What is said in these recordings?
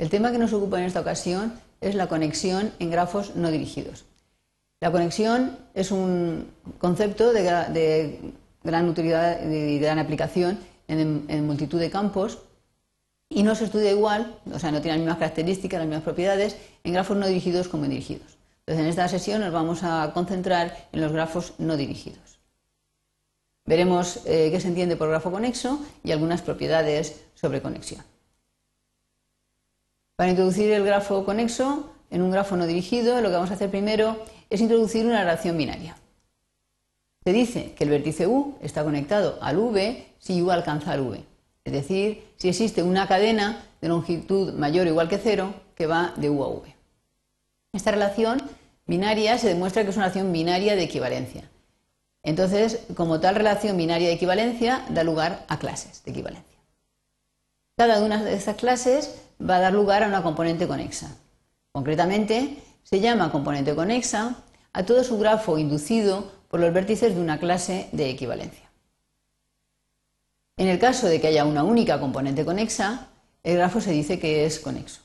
El tema que nos ocupa en esta ocasión es la conexión en grafos no dirigidos. La conexión es un concepto de, gran utilidad y gran aplicación en, multitud de campos y no se estudia igual, o sea, no tiene las mismas características, las mismas propiedades en grafos no dirigidos como en dirigidos. Entonces, en esta sesión nos vamos a concentrar en los grafos no dirigidos. Veremos eh, qué se entiende por grafo conexo y algunas propiedades sobre conexión. Para introducir el grafo conexo en un grafo no dirigido, lo que vamos a hacer primero es introducir una relación binaria. Se dice que el vértice U está conectado al V si U alcanza al V, es decir, si existe una cadena de longitud mayor o igual que cero que va de U a V. Esta relación binaria se demuestra que es una relación binaria de equivalencia. Entonces, como tal relación binaria de equivalencia, da lugar a clases de equivalencia. Cada una de estas clases va a dar lugar a una componente conexa. Concretamente, se llama componente conexa a todo su grafo inducido por los vértices de una clase de equivalencia. En el caso de que haya una única componente conexa, el grafo se dice que es conexo.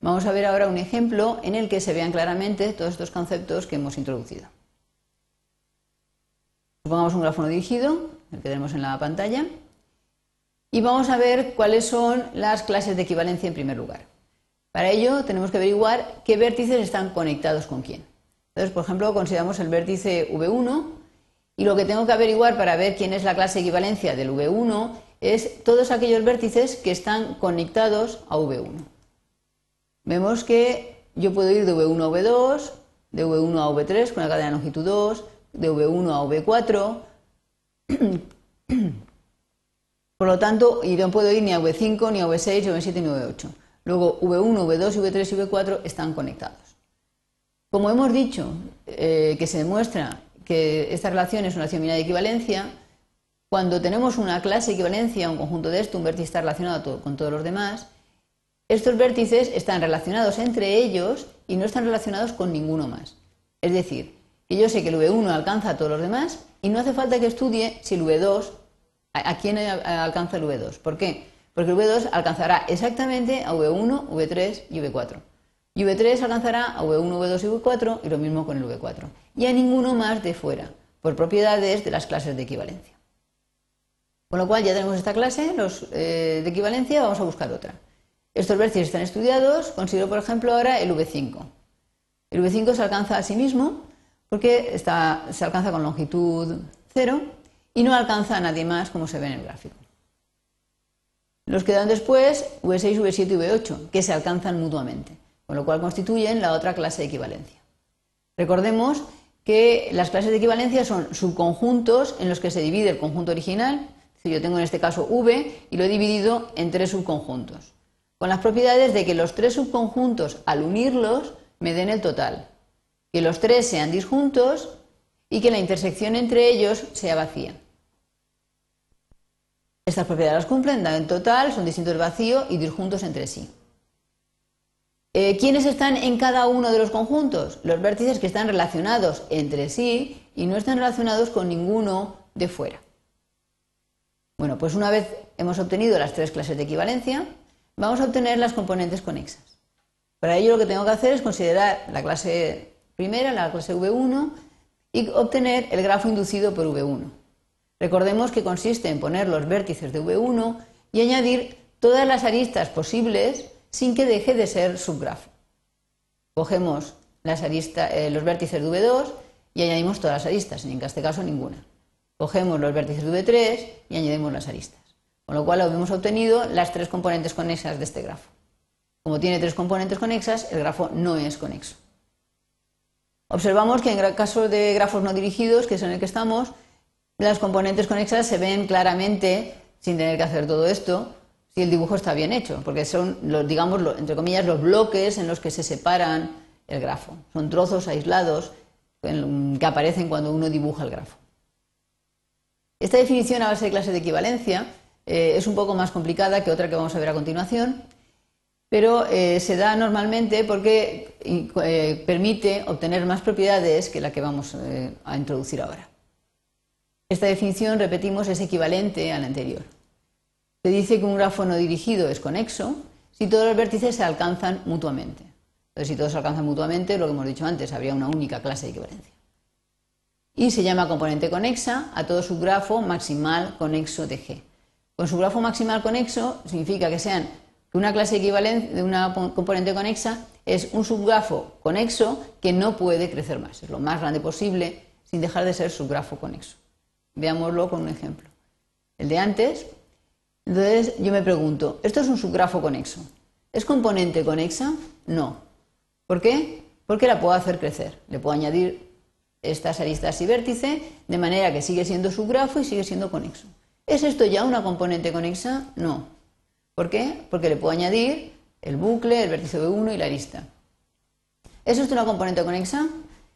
Vamos a ver ahora un ejemplo en el que se vean claramente todos estos conceptos que hemos introducido. Supongamos un grafo no dirigido, el que tenemos en la pantalla, y vamos a ver cuáles son las clases de equivalencia en primer lugar. Para ello tenemos que averiguar qué vértices están conectados con quién. Entonces, por ejemplo, consideramos el vértice V1 y lo que tengo que averiguar para ver quién es la clase de equivalencia del V1 es todos aquellos vértices que están conectados a V1. Vemos que yo puedo ir de V1 a V2, de V1 a V3 con la cadena longitud 2, de V1 a V4. Por lo tanto, y no puedo ir ni a V5, ni a V6, ni a V7, ni a V8. Luego V1, V2, V3 y V4 están conectados. Como hemos dicho, eh, que se demuestra que esta relación es una relación de equivalencia, cuando tenemos una clase equivalencia, un conjunto de esto, un vértice está relacionado con todos los demás, estos vértices están relacionados entre ellos y no están relacionados con ninguno más. Es decir, que yo sé que el V1 alcanza a todos los demás y no hace falta que estudie si el V2, a, quién alcanza el V2. ¿Por qué? porque el V2 alcanzará exactamente a V1, V3 y V4. Y V3 alcanzará a V1, V2 y V4 y lo mismo con el V4. Y a ninguno más de fuera, por propiedades de las clases de equivalencia. Con lo cual ya tenemos esta clase los, eh, de equivalencia, vamos a buscar otra. Estos vértices están estudiados, considero por ejemplo ahora el V5. El V5 se alcanza a sí mismo porque se alcanza con longitud 0 y no alcanza a nadie más como se ve en el gráfico. Nos quedan después V6, V7 y V8, que se alcanzan mutuamente, con lo cual constituyen la otra clase de equivalencia. Recordemos que las clases de equivalencia son subconjuntos en los que se divide el conjunto original. Yo tengo en este caso V y lo he dividido en tres subconjuntos, con las propiedades de que los tres subconjuntos, al unirlos, me den el total, que los tres sean disjuntos y que la intersección entre ellos sea vacía. Estas propiedades las cumplen, dan en total, son distintos vacío y disjuntos entre sí. Eh, ¿Quiénes están en cada uno de los conjuntos? Los vértices que están relacionados entre sí y no están relacionados con ninguno de fuera. Bueno, pues una vez hemos obtenido las tres clases de equivalencia, vamos a obtener las componentes conexas. Para ello lo que tengo que hacer es considerar la clase primera, la clase V1, y obtener el grafo inducido por V1. Recordemos que consiste en poner los vértices de V1 y añadir todas las aristas posibles sin que deje de ser subgrafo. Cogemos eh, los vértices de V2 y añadimos todas las aristas, en este caso ninguna. Cogemos los vértices de V3 y añadimos las aristas. Con lo cual hemos obtenido las tres componentes conexas de este grafo. Como tiene tres componentes conexas, el grafo no es conexo. Observamos que en caso de grafos no dirigidos, que es en el que estamos, las componentes conexas se ven claramente, sin tener que hacer todo esto, si el dibujo está bien hecho, porque son, digamos, entre comillas, los bloques en los que se separan el grafo. Son trozos aislados que aparecen cuando uno dibuja el grafo. Esta definición a base de clase de equivalencia eh, es un poco más complicada que otra que vamos a ver a continuación, pero eh, se da normalmente porque eh, permite obtener más propiedades que la que vamos a introducir ahora. Esta definición, repetimos, es equivalente a la anterior. Se dice que un grafo no dirigido es conexo si todos los vértices se alcanzan mutuamente. Entonces, si todos se alcanzan mutuamente, lo que hemos dicho antes, habría una única clase de equivalencia. Y se llama componente conexa a todo subgrafo maximal conexo de G. Con subgrafo maximal conexo significa que sean una clase equivalente de una componente conexa es un subgrafo conexo que no puede crecer más, es lo más grande posible sin dejar de ser subgrafo conexo. Veámoslo con un ejemplo. El de antes. Entonces yo me pregunto, ¿esto es un subgrafo conexo? ¿Es componente conexa? No. ¿Por qué? Porque la puedo hacer crecer. Le puedo añadir estas aristas y vértice de manera que sigue siendo subgrafo y sigue siendo conexo. ¿Es esto ya una componente conexa? No. ¿Por qué? Porque le puedo añadir el bucle, el vértice B1 y la arista. ¿Es esto una componente conexa?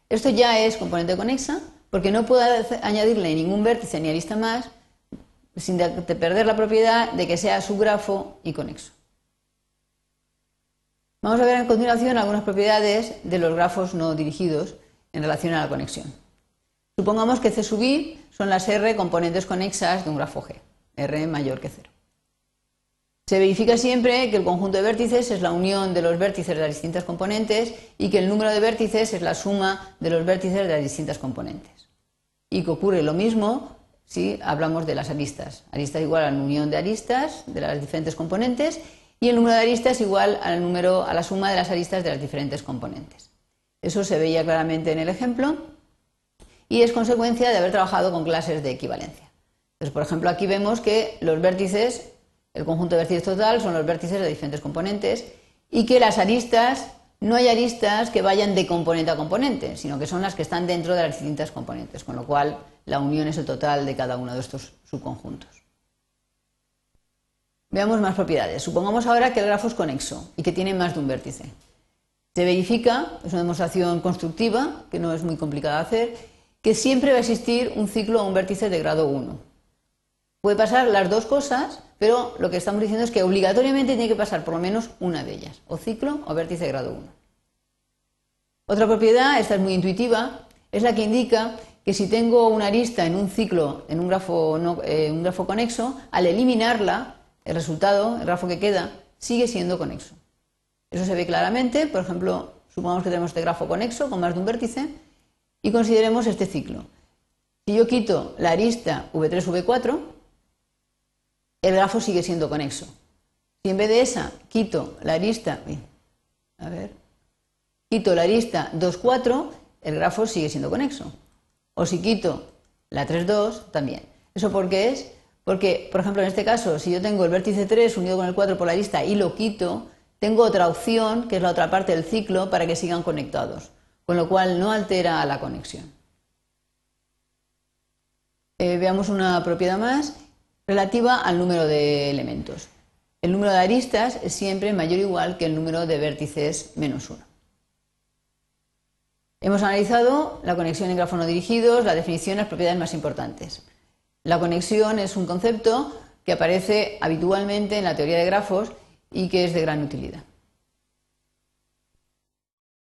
Esto ya es componente conexa porque no puedo añadirle ningún vértice ni arista más sin perder la propiedad de que sea subgrafo y conexo. Vamos a ver a continuación algunas propiedades de los grafos no dirigidos en relación a la conexión. Supongamos que C sub i son las R componentes conexas de un grafo G, R mayor que 0. Se verifica siempre que el conjunto de vértices es la unión de los vértices de las distintas componentes y que el número de vértices es la suma de los vértices de las distintas componentes. Y que ocurre lo mismo si hablamos de las aristas. Arista igual a la unión de aristas de las diferentes componentes y el número de aristas igual al número, a la suma de las aristas de las diferentes componentes. Eso se veía claramente en el ejemplo y es consecuencia de haber trabajado con clases de equivalencia. Por ejemplo, aquí vemos que los vértices el conjunto de vértices total son los vértices de diferentes componentes y que las aristas no hay aristas que vayan de componente a componente, sino que son las que están dentro de las distintas componentes, con lo cual la unión es el total de cada uno de estos subconjuntos. Veamos más propiedades. Supongamos ahora que el grafo es conexo y que tiene más de un vértice. Se verifica, es una demostración constructiva, que no es muy complicada de hacer, que siempre va a existir un ciclo a un vértice de grado 1. Puede pasar las dos cosas, pero lo que estamos diciendo es que obligatoriamente tiene que pasar por lo menos una de ellas, o ciclo o vértice de grado 1. Otra propiedad, esta es muy intuitiva, es la que indica que si tengo una arista en un ciclo, en un grafo, eh, un grafo conexo, al eliminarla, el resultado, el grafo que queda, sigue siendo conexo. Eso se ve claramente, por ejemplo, supongamos que tenemos este grafo conexo con más de un vértice y consideremos este ciclo. Si yo quito la arista V3V4, el grafo sigue siendo conexo. Si en vez de esa quito la arista, a ver, quito la arista 2, 4, el grafo sigue siendo conexo. O si quito la 3, 2, también. ¿Eso por qué es? Porque, por ejemplo, en este caso, si yo tengo el vértice 3 unido con el 4 por la arista y lo quito, tengo otra opción, que es la otra parte del ciclo, para que sigan conectados, con lo cual no altera la conexión. Eh, veamos una propiedad más relativa al número de elementos. El número de aristas es siempre mayor o igual que el número de vértices menos 1. Hemos analizado la conexión en grafos no dirigidos, la definición y las propiedades más importantes. La conexión es un concepto que aparece habitualmente en la teoría de grafos y que es de gran utilidad.